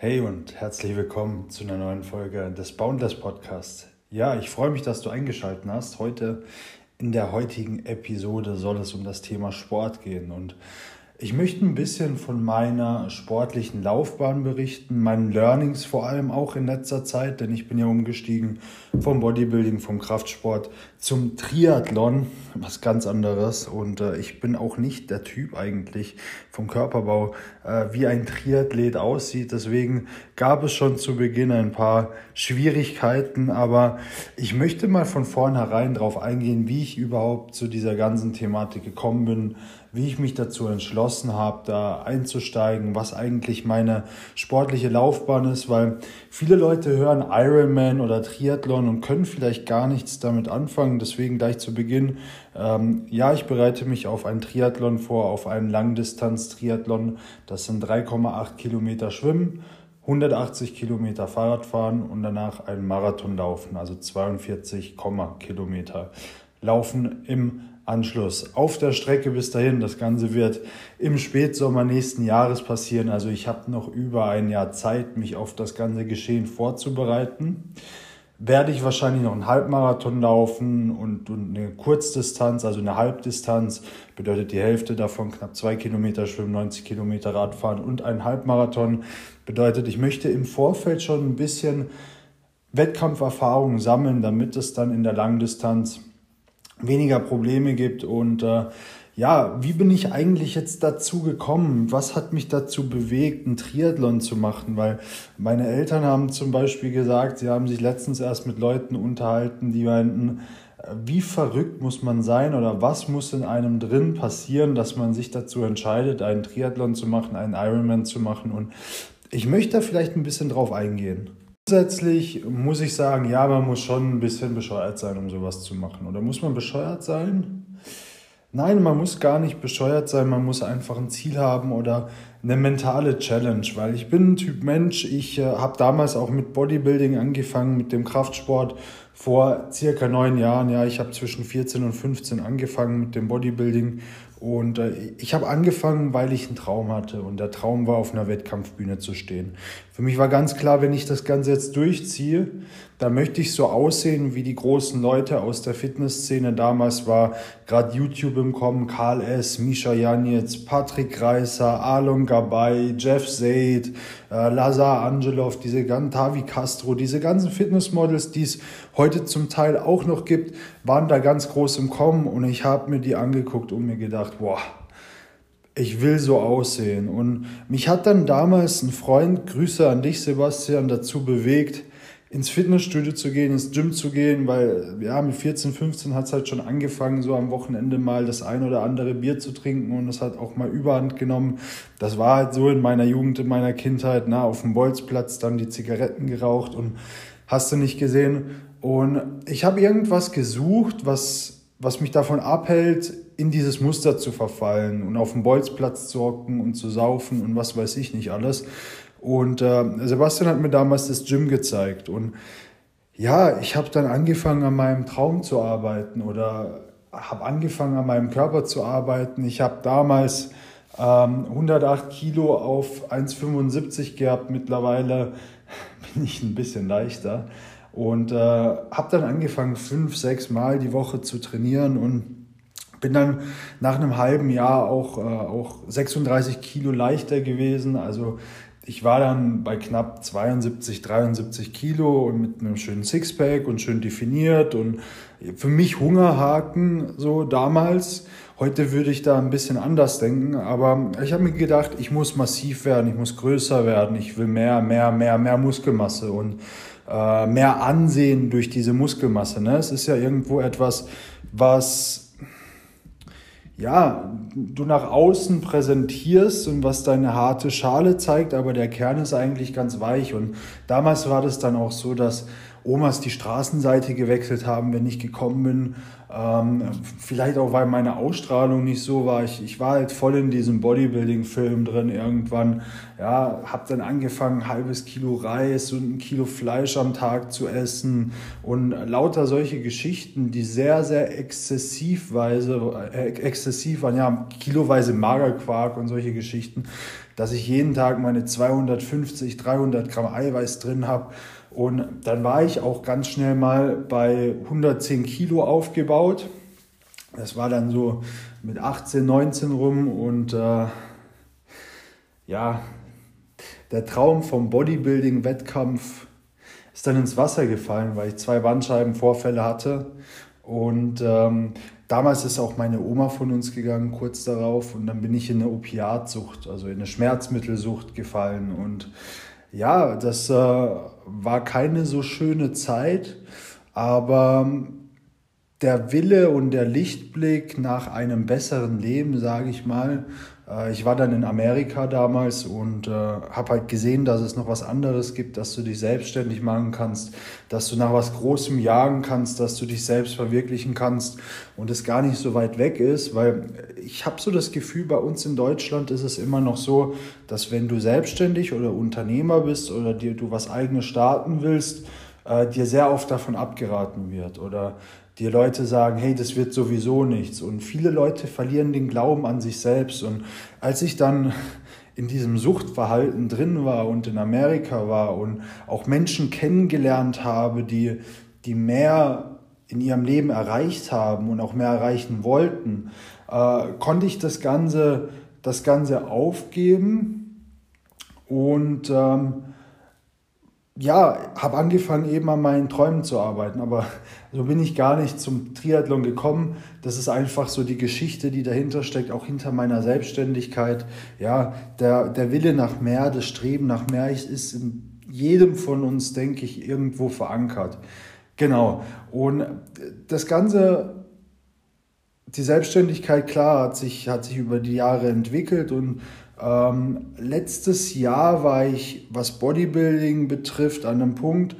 Hey und herzlich willkommen zu einer neuen Folge des Boundless Podcasts. Ja, ich freue mich, dass du eingeschaltet hast. Heute in der heutigen Episode soll es um das Thema Sport gehen und ich möchte ein bisschen von meiner sportlichen Laufbahn berichten, meinen Learnings vor allem auch in letzter Zeit, denn ich bin ja umgestiegen vom Bodybuilding, vom Kraftsport zum Triathlon, was ganz anderes. Und äh, ich bin auch nicht der Typ eigentlich vom Körperbau, äh, wie ein Triathlet aussieht. Deswegen gab es schon zu Beginn ein paar Schwierigkeiten, aber ich möchte mal von vornherein darauf eingehen, wie ich überhaupt zu dieser ganzen Thematik gekommen bin, wie ich mich dazu entschlossen habe, da einzusteigen, was eigentlich meine sportliche Laufbahn ist, weil viele Leute hören Ironman oder Triathlon und können vielleicht gar nichts damit anfangen. Deswegen gleich zu Beginn, ähm, ja, ich bereite mich auf einen Triathlon vor, auf einen Langdistanz-Triathlon. Das sind 3,8 Kilometer Schwimmen. 180 Kilometer Fahrrad fahren und danach einen Marathon laufen, also 42, Kilometer laufen im Anschluss auf der Strecke bis dahin. Das Ganze wird im Spätsommer nächsten Jahres passieren. Also ich habe noch über ein Jahr Zeit, mich auf das ganze Geschehen vorzubereiten. Werde ich wahrscheinlich noch einen Halbmarathon laufen und, und eine Kurzdistanz, also eine Halbdistanz, bedeutet die Hälfte davon knapp zwei Kilometer schwimmen, 90 Kilometer Radfahren und ein Halbmarathon. Bedeutet, ich möchte im Vorfeld schon ein bisschen Wettkampferfahrung sammeln, damit es dann in der Langdistanz weniger Probleme gibt. Und äh, ja, wie bin ich eigentlich jetzt dazu gekommen? Was hat mich dazu bewegt, einen Triathlon zu machen? Weil meine Eltern haben zum Beispiel gesagt, sie haben sich letztens erst mit Leuten unterhalten, die meinten, äh, wie verrückt muss man sein oder was muss in einem drin passieren, dass man sich dazu entscheidet, einen Triathlon zu machen, einen Ironman zu machen. Und ich möchte da vielleicht ein bisschen drauf eingehen. Grundsätzlich muss ich sagen, ja, man muss schon ein bisschen bescheuert sein, um sowas zu machen. Oder muss man bescheuert sein? Nein, man muss gar nicht bescheuert sein, man muss einfach ein Ziel haben oder eine mentale Challenge, weil ich bin ein Typ Mensch, ich äh, habe damals auch mit Bodybuilding angefangen, mit dem Kraftsport vor circa neun Jahren. Ja, ich habe zwischen 14 und 15 angefangen mit dem Bodybuilding und äh, ich habe angefangen, weil ich einen Traum hatte und der Traum war, auf einer Wettkampfbühne zu stehen. Für mich war ganz klar, wenn ich das Ganze jetzt durchziehe, dann möchte ich so aussehen, wie die großen Leute aus der Fitnessszene damals war. Gerade YouTube im Kommen, Karl S., Misha Janitz, Patrick Reiser, Alon Gabay, Jeff Zaid, äh, Lazar Angelov, diese ganzen Tavi Castro, diese ganzen Fitnessmodels, die es heute zum Teil auch noch gibt, waren da ganz groß im Kommen und ich habe mir die angeguckt und mir gedacht, boah, ich will so aussehen. Und mich hat dann damals ein Freund, Grüße an dich, Sebastian, dazu bewegt, ins Fitnessstudio zu gehen, ins Gym zu gehen, weil ja, mit 14, 15 hat es halt schon angefangen, so am Wochenende mal das ein oder andere Bier zu trinken und das hat auch mal Überhand genommen. Das war halt so in meiner Jugend, in meiner Kindheit, na, auf dem Bolzplatz dann die Zigaretten geraucht und hast du nicht gesehen. Und ich habe irgendwas gesucht, was, was mich davon abhält, in dieses Muster zu verfallen und auf dem Bolzplatz zu hocken und zu saufen und was weiß ich nicht alles. Und äh, Sebastian hat mir damals das Gym gezeigt. Und ja, ich habe dann angefangen, an meinem Traum zu arbeiten oder habe angefangen, an meinem Körper zu arbeiten. Ich habe damals ähm, 108 Kilo auf 1,75 gehabt. Mittlerweile bin ich ein bisschen leichter. Und äh, habe dann angefangen, fünf, sechs Mal die Woche zu trainieren und bin dann nach einem halben Jahr auch, äh, auch 36 Kilo leichter gewesen. Also ich war dann bei knapp 72, 73 Kilo und mit einem schönen Sixpack und schön definiert und für mich Hungerhaken so damals. Heute würde ich da ein bisschen anders denken, aber ich habe mir gedacht, ich muss massiv werden, ich muss größer werden, ich will mehr, mehr, mehr, mehr Muskelmasse und äh, mehr Ansehen durch diese Muskelmasse. Ne? Es ist ja irgendwo etwas, was ja, du nach außen präsentierst und was deine harte Schale zeigt, aber der Kern ist eigentlich ganz weich. Und damals war das dann auch so, dass Omas die Straßenseite gewechselt haben, wenn ich gekommen bin. Ähm, vielleicht auch, weil meine Ausstrahlung nicht so war. Ich, ich war halt voll in diesem Bodybuilding-Film drin irgendwann. Ja, hab dann angefangen, ein halbes Kilo Reis und ein Kilo Fleisch am Tag zu essen und lauter solche Geschichten, die sehr, sehr exzessivweise, äh, exzessiv waren. Ja, kiloweise Magerquark und solche Geschichten dass ich jeden Tag meine 250, 300 Gramm Eiweiß drin habe. Und dann war ich auch ganz schnell mal bei 110 Kilo aufgebaut. Das war dann so mit 18, 19 rum und äh, ja, der Traum vom Bodybuilding-Wettkampf ist dann ins Wasser gefallen, weil ich zwei Bandscheibenvorfälle hatte. Und ähm, damals ist auch meine Oma von uns gegangen, kurz darauf. Und dann bin ich in eine Opiatsucht, also in eine Schmerzmittelsucht gefallen. Und ja, das äh, war keine so schöne Zeit, aber der Wille und der Lichtblick nach einem besseren Leben, sage ich mal, ich war dann in Amerika damals und äh, habe halt gesehen, dass es noch was anderes gibt, dass du dich selbstständig machen kannst, dass du nach was Großem jagen kannst, dass du dich selbst verwirklichen kannst und es gar nicht so weit weg ist, weil ich habe so das Gefühl, bei uns in Deutschland ist es immer noch so, dass wenn du selbstständig oder Unternehmer bist oder dir du was eigenes starten willst, äh, dir sehr oft davon abgeraten wird oder die Leute sagen, hey, das wird sowieso nichts. Und viele Leute verlieren den Glauben an sich selbst. Und als ich dann in diesem Suchtverhalten drin war und in Amerika war und auch Menschen kennengelernt habe, die, die mehr in ihrem Leben erreicht haben und auch mehr erreichen wollten, äh, konnte ich das Ganze, das Ganze aufgeben und ähm, ja, habe angefangen eben an meinen Träumen zu arbeiten, aber so bin ich gar nicht zum Triathlon gekommen. Das ist einfach so die Geschichte, die dahinter steckt, auch hinter meiner Selbstständigkeit. Ja, der, der Wille nach mehr, das Streben nach mehr ist in jedem von uns, denke ich, irgendwo verankert. Genau. Und das Ganze, die Selbstständigkeit, klar, hat sich, hat sich über die Jahre entwickelt und ähm, letztes Jahr war ich, was Bodybuilding betrifft, an einem Punkt.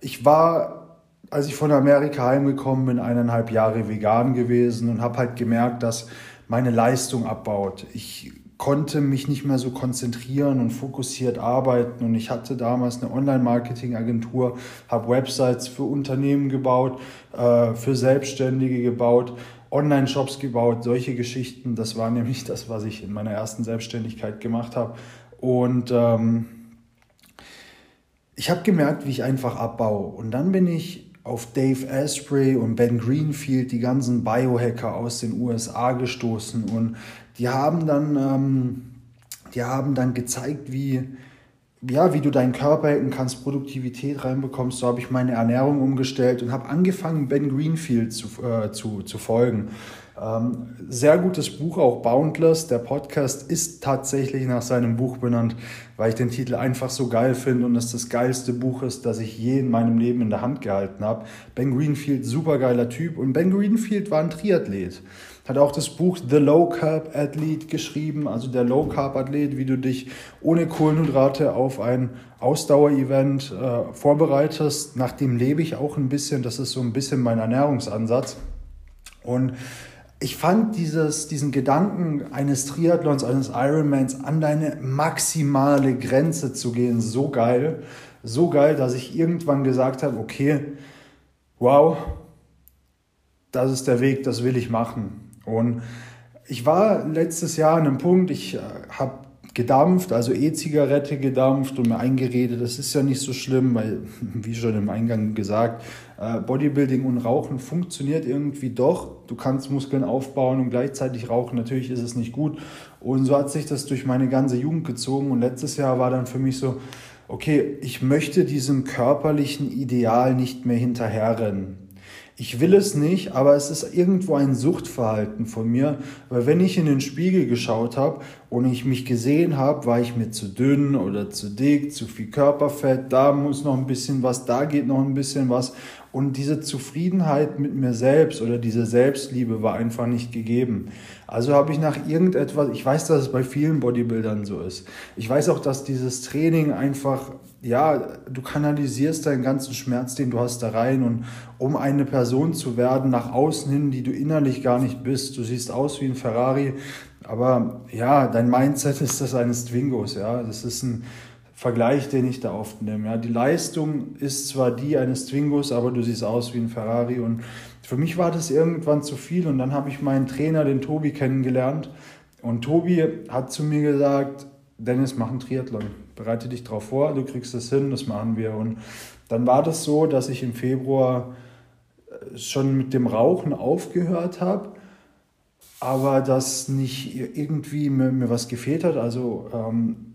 Ich war, als ich von Amerika heimgekommen bin, eineinhalb Jahre vegan gewesen und habe halt gemerkt, dass meine Leistung abbaut. Ich konnte mich nicht mehr so konzentrieren und fokussiert arbeiten. Und ich hatte damals eine Online-Marketing-Agentur, habe Websites für Unternehmen gebaut, äh, für Selbstständige gebaut Online-Shops gebaut, solche Geschichten. Das war nämlich das, was ich in meiner ersten Selbstständigkeit gemacht habe. Und ähm, ich habe gemerkt, wie ich einfach abbaue. Und dann bin ich auf Dave Asprey und Ben Greenfield, die ganzen Biohacker aus den USA gestoßen. Und die haben dann, ähm, die haben dann gezeigt, wie, ja, wie du deinen Körper hacken kannst, Produktivität reinbekommst. So habe ich meine Ernährung umgestellt und habe angefangen, Ben Greenfield zu, äh, zu, zu folgen. Ähm, sehr gutes Buch, auch Boundless. Der Podcast ist tatsächlich nach seinem Buch benannt, weil ich den Titel einfach so geil finde und es das geilste Buch ist, das ich je in meinem Leben in der Hand gehalten habe. Ben Greenfield, super geiler Typ und Ben Greenfield war ein Triathlet hat auch das Buch The Low Carb Athlete geschrieben, also der Low Carb Athlet, wie du dich ohne Kohlenhydrate auf ein Ausdauerevent äh, vorbereitest. Nach dem lebe ich auch ein bisschen, das ist so ein bisschen mein Ernährungsansatz. Und ich fand dieses, diesen Gedanken eines Triathlons, eines Ironmans an deine maximale Grenze zu gehen, so geil. So geil, dass ich irgendwann gesagt habe, okay, wow, das ist der Weg, das will ich machen. Und ich war letztes Jahr an einem Punkt, ich äh, habe gedampft, also E-Zigarette gedampft und mir eingeredet, das ist ja nicht so schlimm, weil, wie schon im Eingang gesagt, äh, Bodybuilding und Rauchen funktioniert irgendwie doch. Du kannst Muskeln aufbauen und gleichzeitig rauchen. Natürlich ist es nicht gut. Und so hat sich das durch meine ganze Jugend gezogen. Und letztes Jahr war dann für mich so, okay, ich möchte diesem körperlichen Ideal nicht mehr hinterherrennen ich will es nicht, aber es ist irgendwo ein Suchtverhalten von mir, weil wenn ich in den Spiegel geschaut habe und ich mich gesehen habe, war ich mir zu dünn oder zu dick, zu viel Körperfett, da muss noch ein bisschen was, da geht noch ein bisschen was und diese Zufriedenheit mit mir selbst oder diese Selbstliebe war einfach nicht gegeben. Also habe ich nach irgendetwas, ich weiß, dass es bei vielen Bodybuildern so ist. Ich weiß auch, dass dieses Training einfach, ja, du kanalisierst deinen ganzen Schmerz, den du hast, da rein und um eine Person zu werden, nach außen hin, die du innerlich gar nicht bist. Du siehst aus wie ein Ferrari, aber ja, dein Mindset ist das eines Twingos, ja. Das ist ein Vergleich, den ich da oft nehme. Ja, die Leistung ist zwar die eines Twingos, aber du siehst aus wie ein Ferrari und für mich war das irgendwann zu viel und dann habe ich meinen Trainer, den Tobi, kennengelernt. Und Tobi hat zu mir gesagt, Dennis, mach einen Triathlon. Bereite dich darauf vor, du kriegst das hin, das machen wir. Und dann war das so, dass ich im Februar äh, schon mit dem Rauchen aufgehört habe, aber dass nicht irgendwie mir, mir was gefehlt hat. Also ähm,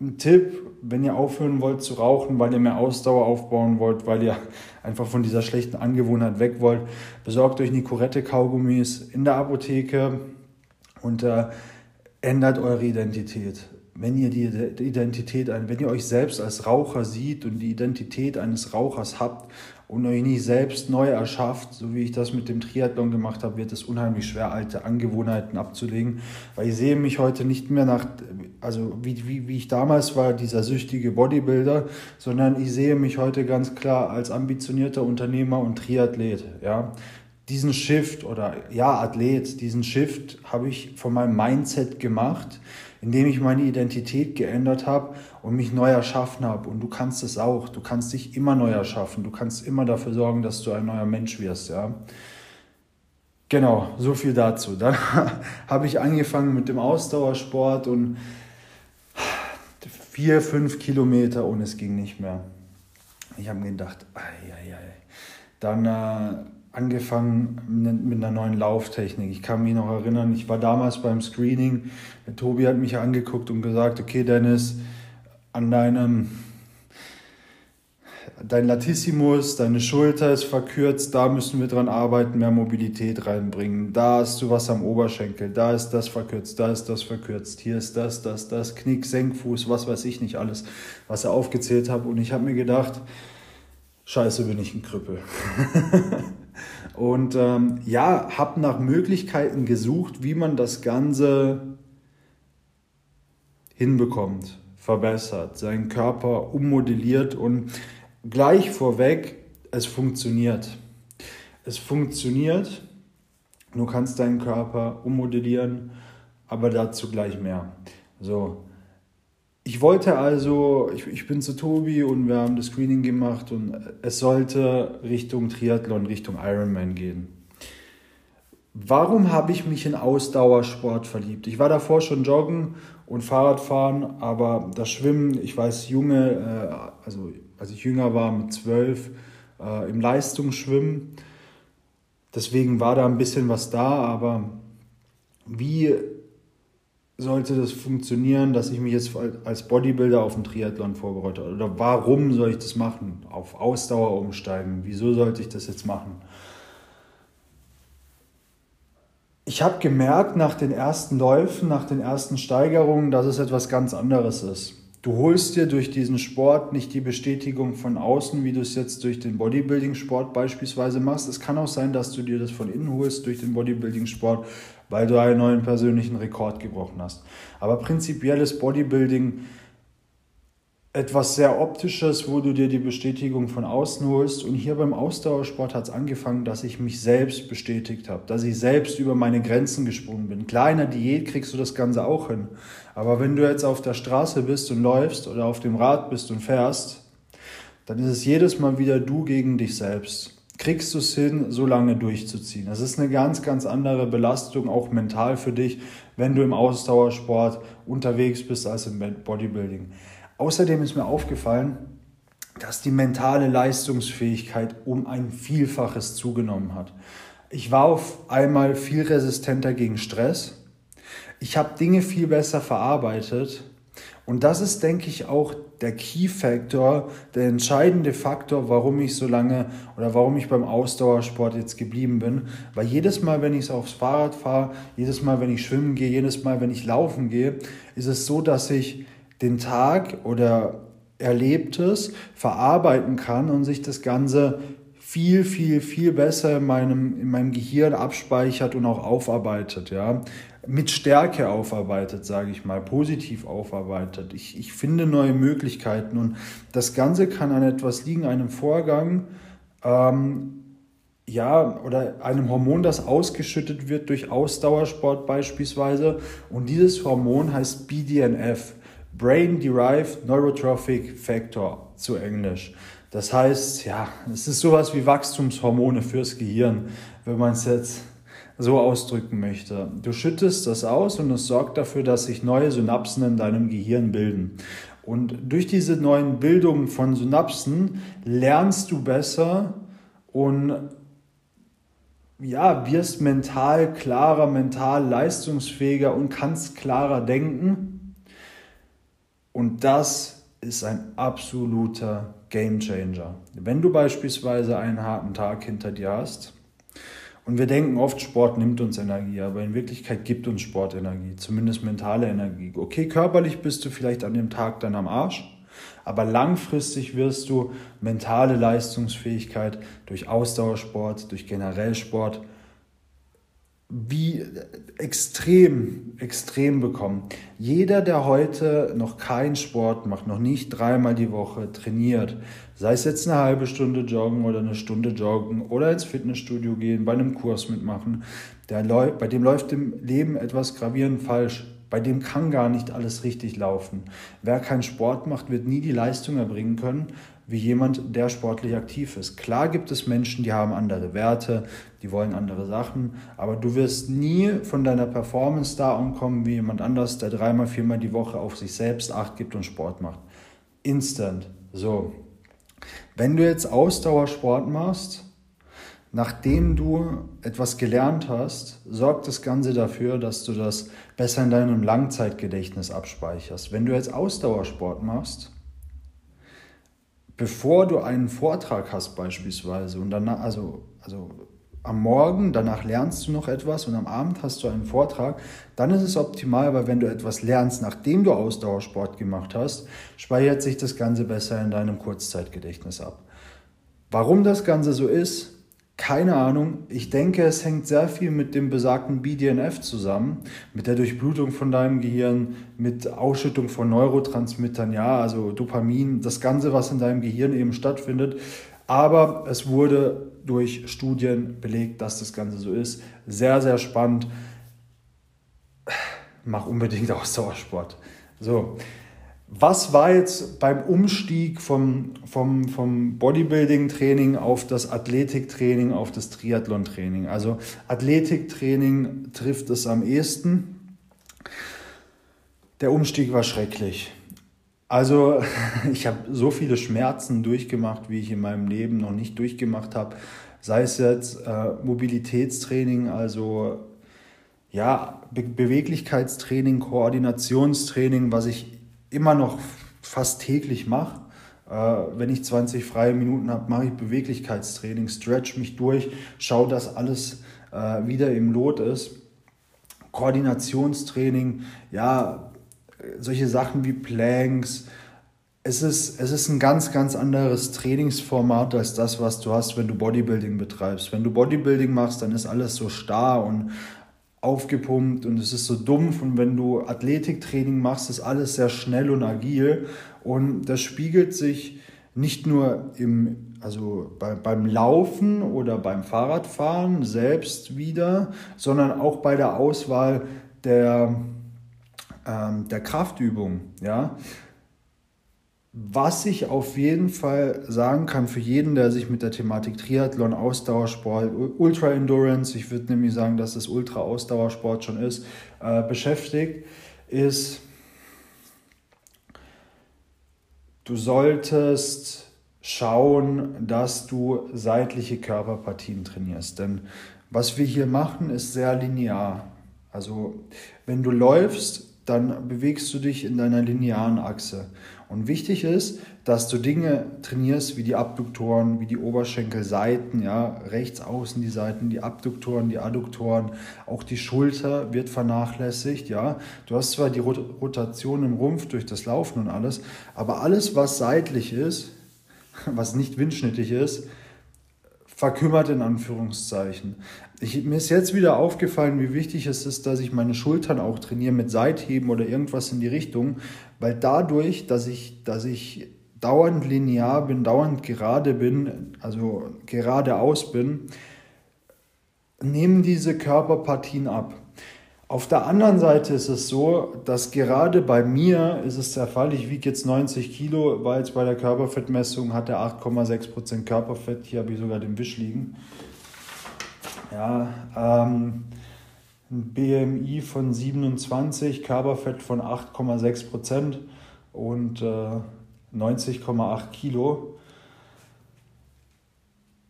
ein Tipp, wenn ihr aufhören wollt zu rauchen, weil ihr mehr Ausdauer aufbauen wollt, weil ihr einfach von dieser schlechten Angewohnheit weg wollt, besorgt euch Nicorette Kaugummis in der Apotheke und äh, ändert eure Identität. Wenn ihr die Identität, wenn ihr euch selbst als Raucher sieht und die Identität eines Rauchers habt und euch nicht selbst neu erschafft, so wie ich das mit dem Triathlon gemacht habe, wird es unheimlich schwer, alte Angewohnheiten abzulegen. Weil ich sehe mich heute nicht mehr nach, also wie, wie, wie ich damals war, dieser süchtige Bodybuilder, sondern ich sehe mich heute ganz klar als ambitionierter Unternehmer und Triathlet. Ja? Diesen Shift oder ja, Athlet, diesen Shift habe ich von meinem Mindset gemacht indem ich meine Identität geändert habe und mich neu erschaffen habe. Und du kannst es auch. Du kannst dich immer neu erschaffen. Du kannst immer dafür sorgen, dass du ein neuer Mensch wirst. Ja. Genau, so viel dazu. Dann habe ich angefangen mit dem Ausdauersport und vier, fünf Kilometer und es ging nicht mehr. Ich habe mir gedacht, ei, ei, ei. dann äh, angefangen mit einer neuen Lauftechnik. Ich kann mich noch erinnern, ich war damals beim Screening, der Tobi hat mich angeguckt und gesagt, okay Dennis, an deinem dein Latissimus, deine Schulter ist verkürzt, da müssen wir dran arbeiten, mehr Mobilität reinbringen. Da hast du was am Oberschenkel, da ist das verkürzt, da ist das verkürzt, hier ist das, das, das, Knick, Senkfuß, was weiß ich nicht alles, was er aufgezählt hat. Und ich habe mir gedacht, scheiße, bin ich ein Krüppel. Und ähm, ja, habe nach Möglichkeiten gesucht, wie man das Ganze hinbekommt, verbessert, seinen Körper ummodelliert und gleich vorweg, es funktioniert. Es funktioniert, du kannst deinen Körper ummodellieren, aber dazu gleich mehr. So, ich wollte also, ich, ich bin zu Tobi und wir haben das Screening gemacht und es sollte Richtung Triathlon, Richtung Ironman gehen. Warum habe ich mich in Ausdauersport verliebt? Ich war davor schon joggen und Fahrradfahren, aber das Schwimmen, ich weiß, junge, äh, also als ich jünger war mit zwölf, äh, im Leistungsschwimmen. Deswegen war da ein bisschen was da, aber wie sollte das funktionieren, dass ich mich jetzt als Bodybuilder auf den Triathlon vorbereite? Oder warum soll ich das machen? Auf Ausdauer umsteigen? Wieso sollte ich das jetzt machen? Ich habe gemerkt nach den ersten Läufen, nach den ersten Steigerungen, dass es etwas ganz anderes ist. Du holst dir durch diesen Sport nicht die Bestätigung von außen, wie du es jetzt durch den Bodybuilding-Sport beispielsweise machst. Es kann auch sein, dass du dir das von innen holst durch den Bodybuilding-Sport, weil du einen neuen persönlichen Rekord gebrochen hast. Aber prinzipiell ist Bodybuilding etwas sehr Optisches, wo du dir die Bestätigung von außen holst. Und hier beim Ausdauersport hat es angefangen, dass ich mich selbst bestätigt habe, dass ich selbst über meine Grenzen gesprungen bin. Kleiner Diät kriegst du das Ganze auch hin. Aber wenn du jetzt auf der Straße bist und läufst oder auf dem Rad bist und fährst, dann ist es jedes Mal wieder du gegen dich selbst kriegst du es hin, so lange durchzuziehen. Das ist eine ganz, ganz andere Belastung, auch mental für dich, wenn du im Ausdauersport unterwegs bist als im Bodybuilding. Außerdem ist mir aufgefallen, dass die mentale Leistungsfähigkeit um ein Vielfaches zugenommen hat. Ich war auf einmal viel resistenter gegen Stress. Ich habe Dinge viel besser verarbeitet und das ist, denke ich, auch der Key Factor, der entscheidende Faktor, warum ich so lange oder warum ich beim Ausdauersport jetzt geblieben bin. Weil jedes Mal, wenn ich aufs Fahrrad fahre, jedes Mal, wenn ich schwimmen gehe, jedes Mal, wenn ich laufen gehe, ist es so, dass ich den Tag oder Erlebtes verarbeiten kann und sich das Ganze viel, viel, viel besser in meinem, in meinem Gehirn abspeichert und auch aufarbeitet. Ja mit Stärke aufarbeitet, sage ich mal, positiv aufarbeitet. Ich, ich finde neue Möglichkeiten und das Ganze kann an etwas liegen, einem Vorgang, ähm, ja, oder einem Hormon, das ausgeschüttet wird durch Ausdauersport beispielsweise. Und dieses Hormon heißt BDNF, Brain Derived Neurotrophic Factor zu Englisch. Das heißt, ja, es ist sowas wie Wachstumshormone fürs Gehirn, wenn man es jetzt so ausdrücken möchte. Du schüttest das aus und es sorgt dafür, dass sich neue Synapsen in deinem Gehirn bilden. Und durch diese neuen Bildungen von Synapsen lernst du besser und ja, wirst mental klarer, mental leistungsfähiger und kannst klarer denken. Und das ist ein absoluter Game Changer. Wenn du beispielsweise einen harten Tag hinter dir hast, und wir denken oft, Sport nimmt uns Energie, aber in Wirklichkeit gibt uns Sport Energie, zumindest mentale Energie. Okay, körperlich bist du vielleicht an dem Tag dann am Arsch, aber langfristig wirst du mentale Leistungsfähigkeit durch Ausdauersport, durch generell Sport wie extrem, extrem bekommen. Jeder, der heute noch keinen Sport macht, noch nicht dreimal die Woche trainiert, sei es jetzt eine halbe Stunde joggen oder eine Stunde joggen oder ins Fitnessstudio gehen, bei einem Kurs mitmachen, der, bei dem läuft im Leben etwas gravierend falsch. Bei dem kann gar nicht alles richtig laufen. Wer keinen Sport macht, wird nie die Leistung erbringen können, wie jemand, der sportlich aktiv ist. Klar gibt es Menschen, die haben andere Werte, die wollen andere Sachen, aber du wirst nie von deiner Performance da ankommen wie jemand anders, der dreimal, viermal die Woche auf sich selbst Acht gibt und Sport macht. Instant. So. Wenn du jetzt Ausdauersport machst, nachdem du etwas gelernt hast, sorgt das Ganze dafür, dass du das besser in deinem Langzeitgedächtnis abspeicherst. Wenn du jetzt Ausdauersport machst, bevor du einen Vortrag hast beispielsweise und danach, also, also am Morgen, danach lernst du noch etwas und am Abend hast du einen Vortrag, dann ist es optimal, weil wenn du etwas lernst, nachdem du Ausdauersport gemacht hast, speichert sich das Ganze besser in deinem Kurzzeitgedächtnis ab. Warum das Ganze so ist, keine Ahnung. Ich denke, es hängt sehr viel mit dem besagten BDNF zusammen, mit der Durchblutung von deinem Gehirn, mit Ausschüttung von Neurotransmittern, ja, also Dopamin, das Ganze, was in deinem Gehirn eben stattfindet. Aber es wurde durch Studien belegt, dass das Ganze so ist. Sehr, sehr spannend. Mach unbedingt Ausdauersport. So, was war jetzt beim Umstieg vom, vom, vom Bodybuilding-Training auf das Athletiktraining, auf das Triathlon-Training? Also Athletiktraining trifft es am ehesten. Der Umstieg war schrecklich. Also ich habe so viele Schmerzen durchgemacht, wie ich in meinem Leben noch nicht durchgemacht habe. Sei es jetzt äh, Mobilitätstraining, also ja, Be Beweglichkeitstraining, Koordinationstraining, was ich immer noch fast täglich mache. Äh, wenn ich 20 freie Minuten habe, mache ich Beweglichkeitstraining, stretch mich durch, schaue, dass alles äh, wieder im Lot ist. Koordinationstraining, ja, solche Sachen wie Planks. Es ist, es ist ein ganz, ganz anderes Trainingsformat als das, was du hast, wenn du Bodybuilding betreibst. Wenn du Bodybuilding machst, dann ist alles so starr und aufgepumpt und es ist so dumpf und wenn du Athletiktraining machst, ist alles sehr schnell und agil und das spiegelt sich nicht nur im, also bei, beim Laufen oder beim Fahrradfahren selbst wieder, sondern auch bei der Auswahl der, ähm, der Kraftübung. Ja? Was ich auf jeden Fall sagen kann für jeden, der sich mit der Thematik Triathlon, Ausdauersport, Ultra Endurance, ich würde nämlich sagen, dass es Ultra Ausdauersport schon ist, äh, beschäftigt, ist, du solltest schauen, dass du seitliche Körperpartien trainierst. Denn was wir hier machen, ist sehr linear. Also wenn du läufst, dann bewegst du dich in deiner linearen Achse. Und wichtig ist, dass du Dinge trainierst wie die Abduktoren, wie die Oberschenkelseiten, ja, rechts außen die Seiten, die Abduktoren, die Adduktoren, auch die Schulter wird vernachlässigt, ja. Du hast zwar die Rotation im Rumpf durch das Laufen und alles, aber alles, was seitlich ist, was nicht windschnittig ist, verkümmert in Anführungszeichen. Ich, mir ist jetzt wieder aufgefallen, wie wichtig es ist, dass ich meine Schultern auch trainiere mit Seitheben oder irgendwas in die Richtung, weil dadurch, dass ich, dass ich dauernd linear bin, dauernd gerade bin, also geradeaus bin, nehmen diese Körperpartien ab. Auf der anderen Seite ist es so, dass gerade bei mir ist es der Fall, ich wiege jetzt 90 Kilo, war jetzt bei der Körperfettmessung, hat er 8,6% Körperfett, hier habe ich sogar den Wisch liegen. Ja, ähm, BMI von 27, Körperfett von 8,6 Prozent und äh, 90,8 Kilo.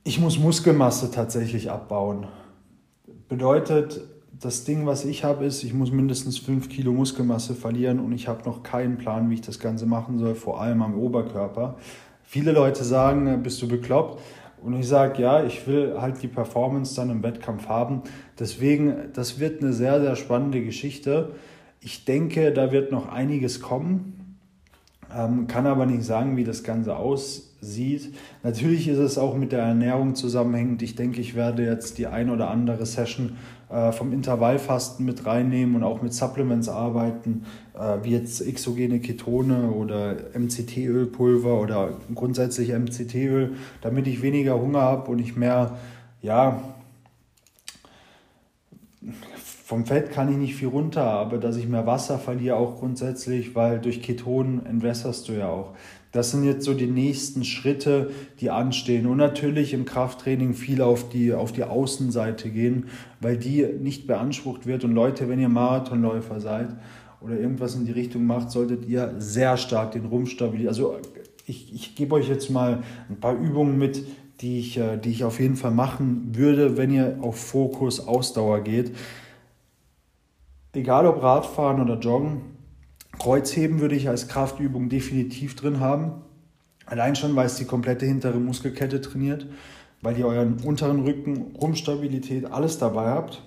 Ich muss Muskelmasse tatsächlich abbauen. Bedeutet, das Ding, was ich habe, ist, ich muss mindestens 5 Kilo Muskelmasse verlieren und ich habe noch keinen Plan, wie ich das Ganze machen soll, vor allem am Oberkörper. Viele Leute sagen, äh, bist du bekloppt? Und ich sage, ja, ich will halt die Performance dann im Wettkampf haben. Deswegen, das wird eine sehr, sehr spannende Geschichte. Ich denke, da wird noch einiges kommen. Ähm, kann aber nicht sagen, wie das Ganze aussieht. Natürlich ist es auch mit der Ernährung zusammenhängend. Ich denke, ich werde jetzt die ein oder andere Session äh, vom Intervallfasten mit reinnehmen und auch mit Supplements arbeiten, äh, wie jetzt exogene Ketone oder MCT-Ölpulver oder grundsätzlich MCT-Öl, damit ich weniger Hunger habe und ich mehr, ja, vom Fett kann ich nicht viel runter, aber dass ich mehr Wasser verliere auch grundsätzlich, weil durch Ketonen entwässerst du ja auch. Das sind jetzt so die nächsten Schritte, die anstehen. Und natürlich im Krafttraining viel auf die, auf die Außenseite gehen, weil die nicht beansprucht wird. Und Leute, wenn ihr Marathonläufer seid oder irgendwas in die Richtung macht, solltet ihr sehr stark den Rumpf stabilisieren. Also ich, ich gebe euch jetzt mal ein paar Übungen mit, die ich, äh, die ich auf jeden Fall machen würde, wenn ihr auf Fokus Ausdauer geht. Egal ob Radfahren oder Joggen, Kreuzheben würde ich als Kraftübung definitiv drin haben. Allein schon, weil es die komplette hintere Muskelkette trainiert, weil ihr euren unteren Rücken, Rumpfstabilität, alles dabei habt.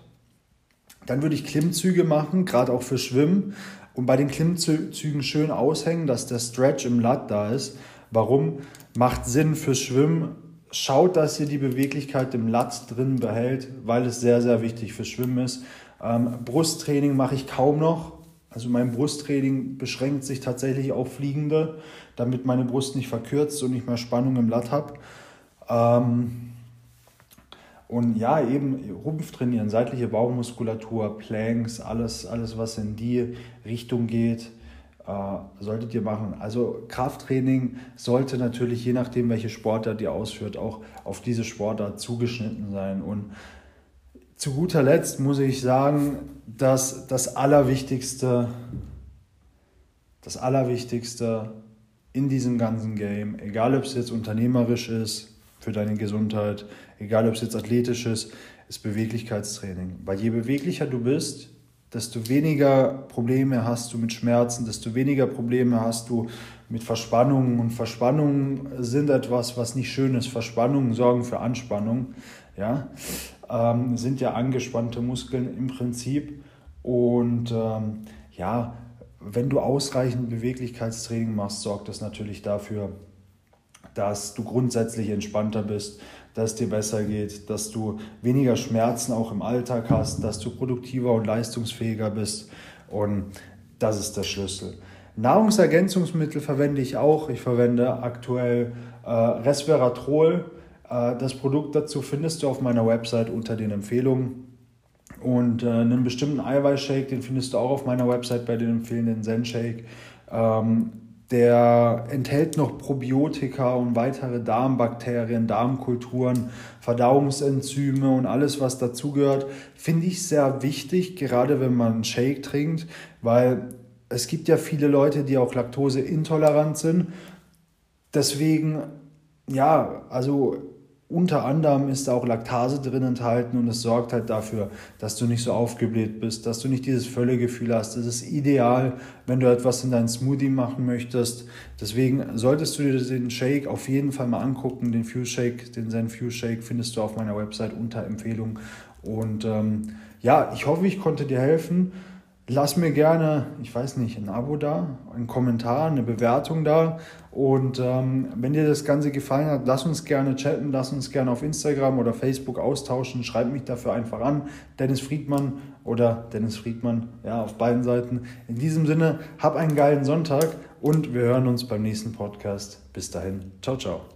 Dann würde ich Klimmzüge machen, gerade auch für Schwimmen. Und bei den Klimmzügen schön aushängen, dass der Stretch im Lat da ist. Warum? Macht Sinn fürs Schwimmen. Schaut, dass ihr die Beweglichkeit im Lat drin behält, weil es sehr, sehr wichtig fürs Schwimmen ist. Ähm, Brusttraining mache ich kaum noch, also mein Brusttraining beschränkt sich tatsächlich auf Fliegende, damit meine Brust nicht verkürzt und ich mehr Spannung im Latt habe. Ähm, und ja, eben Rumpf trainieren, seitliche Bauchmuskulatur, Planks, alles, alles was in die Richtung geht, äh, solltet ihr machen. Also Krafttraining sollte natürlich, je nachdem, welche Sportart ihr ausführt, auch auf diese Sportart zugeschnitten sein. Und zu guter Letzt muss ich sagen, dass das Allerwichtigste, das Allerwichtigste in diesem ganzen Game, egal ob es jetzt unternehmerisch ist, für deine Gesundheit, egal ob es jetzt athletisch ist, ist Beweglichkeitstraining. Weil je beweglicher du bist, desto weniger Probleme hast du mit Schmerzen, desto weniger Probleme hast du mit Verspannungen. Und Verspannungen sind etwas, was nicht schön ist. Verspannungen sorgen für Anspannung. Ja? ähm, sind ja angespannte Muskeln im Prinzip. Und ähm, ja, wenn du ausreichend Beweglichkeitstraining machst, sorgt das natürlich dafür, dass du grundsätzlich entspannter bist, dass es dir besser geht, dass du weniger Schmerzen auch im Alltag hast, dass du produktiver und leistungsfähiger bist. Und das ist der Schlüssel. Nahrungsergänzungsmittel verwende ich auch. Ich verwende aktuell äh, Resveratrol äh, das Produkt dazu findest du auf meiner Website unter den Empfehlungen. Und äh, einen bestimmten Eiweißshake, den findest du auch auf meiner Website bei den empfehlenden Zen-Shake. Ähm, der enthält noch Probiotika und weitere Darmbakterien, Darmkulturen, Verdauungsenzyme und alles, was dazugehört. Finde ich sehr wichtig, gerade wenn man einen Shake trinkt, weil es gibt ja viele Leute, die auch laktoseintolerant sind. Deswegen, ja, also unter anderem ist da auch Laktase drin enthalten und es sorgt halt dafür, dass du nicht so aufgebläht bist, dass du nicht dieses Völlegefühl hast. Das ist ideal, wenn du etwas in deinen Smoothie machen möchtest. Deswegen solltest du dir den Shake auf jeden Fall mal angucken. Den Fuse Shake, den Zen Fuse Shake findest du auf meiner Website unter Empfehlung. Und ähm, ja, ich hoffe, ich konnte dir helfen. Lass mir gerne, ich weiß nicht, ein Abo da, einen Kommentar, eine Bewertung da. Und ähm, wenn dir das Ganze gefallen hat, lass uns gerne chatten, lass uns gerne auf Instagram oder Facebook austauschen. Schreib mich dafür einfach an. Dennis Friedmann oder Dennis Friedmann, ja, auf beiden Seiten. In diesem Sinne, hab einen geilen Sonntag und wir hören uns beim nächsten Podcast. Bis dahin. Ciao, ciao.